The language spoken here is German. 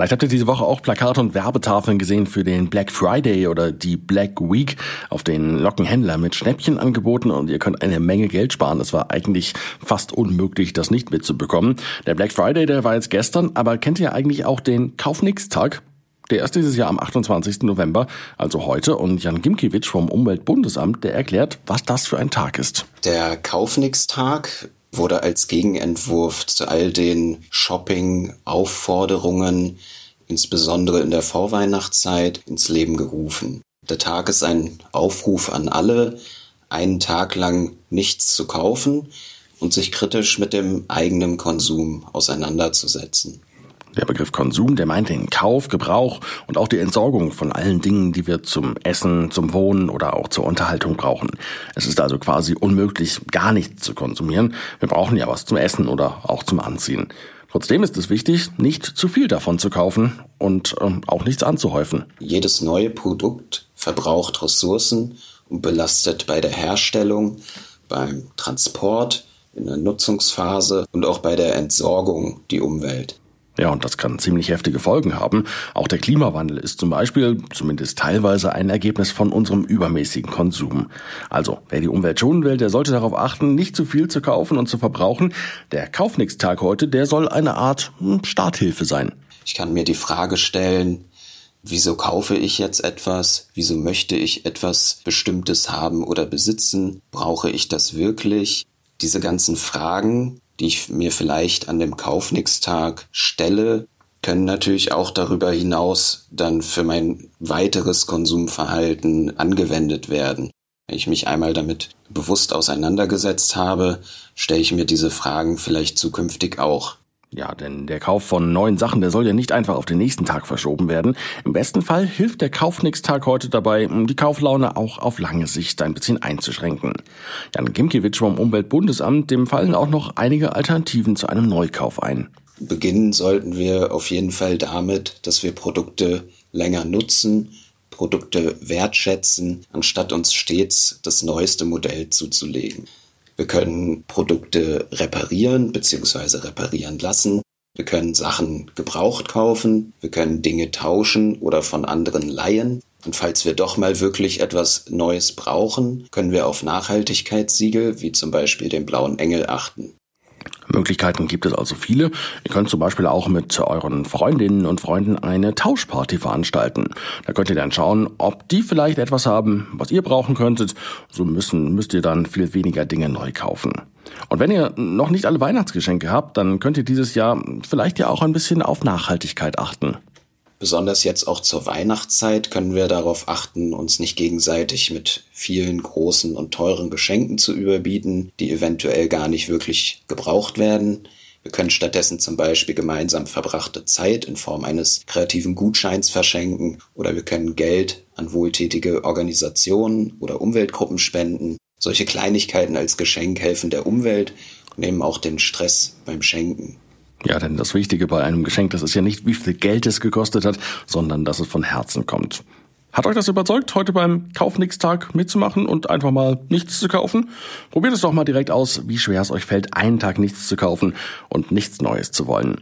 Vielleicht habt ihr diese Woche auch Plakate und Werbetafeln gesehen für den Black Friday oder die Black Week, auf den locken mit Schnäppchen angeboten und ihr könnt eine Menge Geld sparen. Es war eigentlich fast unmöglich, das nicht mitzubekommen. Der Black Friday, der war jetzt gestern, aber kennt ihr eigentlich auch den Kaufnix-Tag? Der ist dieses Jahr am 28. November, also heute. Und Jan Gimkiewicz vom Umweltbundesamt, der erklärt, was das für ein Tag ist. Der Kaufnix-Tag wurde als Gegenentwurf zu all den Shopping-Aufforderungen, insbesondere in der Vorweihnachtszeit, ins Leben gerufen. Der Tag ist ein Aufruf an alle, einen Tag lang nichts zu kaufen und sich kritisch mit dem eigenen Konsum auseinanderzusetzen. Der Begriff Konsum, der meint den Kauf, Gebrauch und auch die Entsorgung von allen Dingen, die wir zum Essen, zum Wohnen oder auch zur Unterhaltung brauchen. Es ist also quasi unmöglich, gar nichts zu konsumieren. Wir brauchen ja was zum Essen oder auch zum Anziehen. Trotzdem ist es wichtig, nicht zu viel davon zu kaufen und äh, auch nichts anzuhäufen. Jedes neue Produkt verbraucht Ressourcen und belastet bei der Herstellung, beim Transport, in der Nutzungsphase und auch bei der Entsorgung die Umwelt. Ja, und das kann ziemlich heftige Folgen haben. Auch der Klimawandel ist zum Beispiel, zumindest teilweise, ein Ergebnis von unserem übermäßigen Konsum. Also, wer die Umwelt schonen will, der sollte darauf achten, nicht zu viel zu kaufen und zu verbrauchen. Der Kaufnix-Tag heute, der soll eine Art hm, Starthilfe sein. Ich kann mir die Frage stellen, Wieso kaufe ich jetzt etwas? Wieso möchte ich etwas Bestimmtes haben oder besitzen? Brauche ich das wirklich? Diese ganzen Fragen die ich mir vielleicht an dem Kaufnix-Tag stelle, können natürlich auch darüber hinaus dann für mein weiteres Konsumverhalten angewendet werden. Wenn ich mich einmal damit bewusst auseinandergesetzt habe, stelle ich mir diese Fragen vielleicht zukünftig auch. Ja, denn der Kauf von neuen Sachen, der soll ja nicht einfach auf den nächsten Tag verschoben werden. Im besten Fall hilft der Kaufnix-Tag heute dabei, die Kauflaune auch auf lange Sicht ein bisschen einzuschränken. Jan Gimkiewicz vom Umweltbundesamt, dem fallen auch noch einige Alternativen zu einem Neukauf ein. Beginnen sollten wir auf jeden Fall damit, dass wir Produkte länger nutzen, Produkte wertschätzen, anstatt uns stets das neueste Modell zuzulegen. Wir können Produkte reparieren bzw. reparieren lassen. Wir können Sachen gebraucht kaufen. Wir können Dinge tauschen oder von anderen leihen. Und falls wir doch mal wirklich etwas Neues brauchen, können wir auf Nachhaltigkeitssiegel wie zum Beispiel den blauen Engel achten. Möglichkeiten gibt es also viele. Ihr könnt zum Beispiel auch mit euren Freundinnen und Freunden eine Tauschparty veranstalten. Da könnt ihr dann schauen, ob die vielleicht etwas haben, was ihr brauchen könntet. So müssen, müsst ihr dann viel weniger Dinge neu kaufen. Und wenn ihr noch nicht alle Weihnachtsgeschenke habt, dann könnt ihr dieses Jahr vielleicht ja auch ein bisschen auf Nachhaltigkeit achten. Besonders jetzt auch zur Weihnachtszeit können wir darauf achten, uns nicht gegenseitig mit vielen großen und teuren Geschenken zu überbieten, die eventuell gar nicht wirklich gebraucht werden. Wir können stattdessen zum Beispiel gemeinsam verbrachte Zeit in Form eines kreativen Gutscheins verschenken oder wir können Geld an wohltätige Organisationen oder Umweltgruppen spenden. Solche Kleinigkeiten als Geschenk helfen der Umwelt und nehmen auch den Stress beim Schenken. Ja, denn das Wichtige bei einem Geschenk, das ist ja nicht, wie viel Geld es gekostet hat, sondern dass es von Herzen kommt. Hat euch das überzeugt, heute beim Kaufnix-Tag mitzumachen und einfach mal nichts zu kaufen? Probiert es doch mal direkt aus, wie schwer es euch fällt, einen Tag nichts zu kaufen und nichts Neues zu wollen.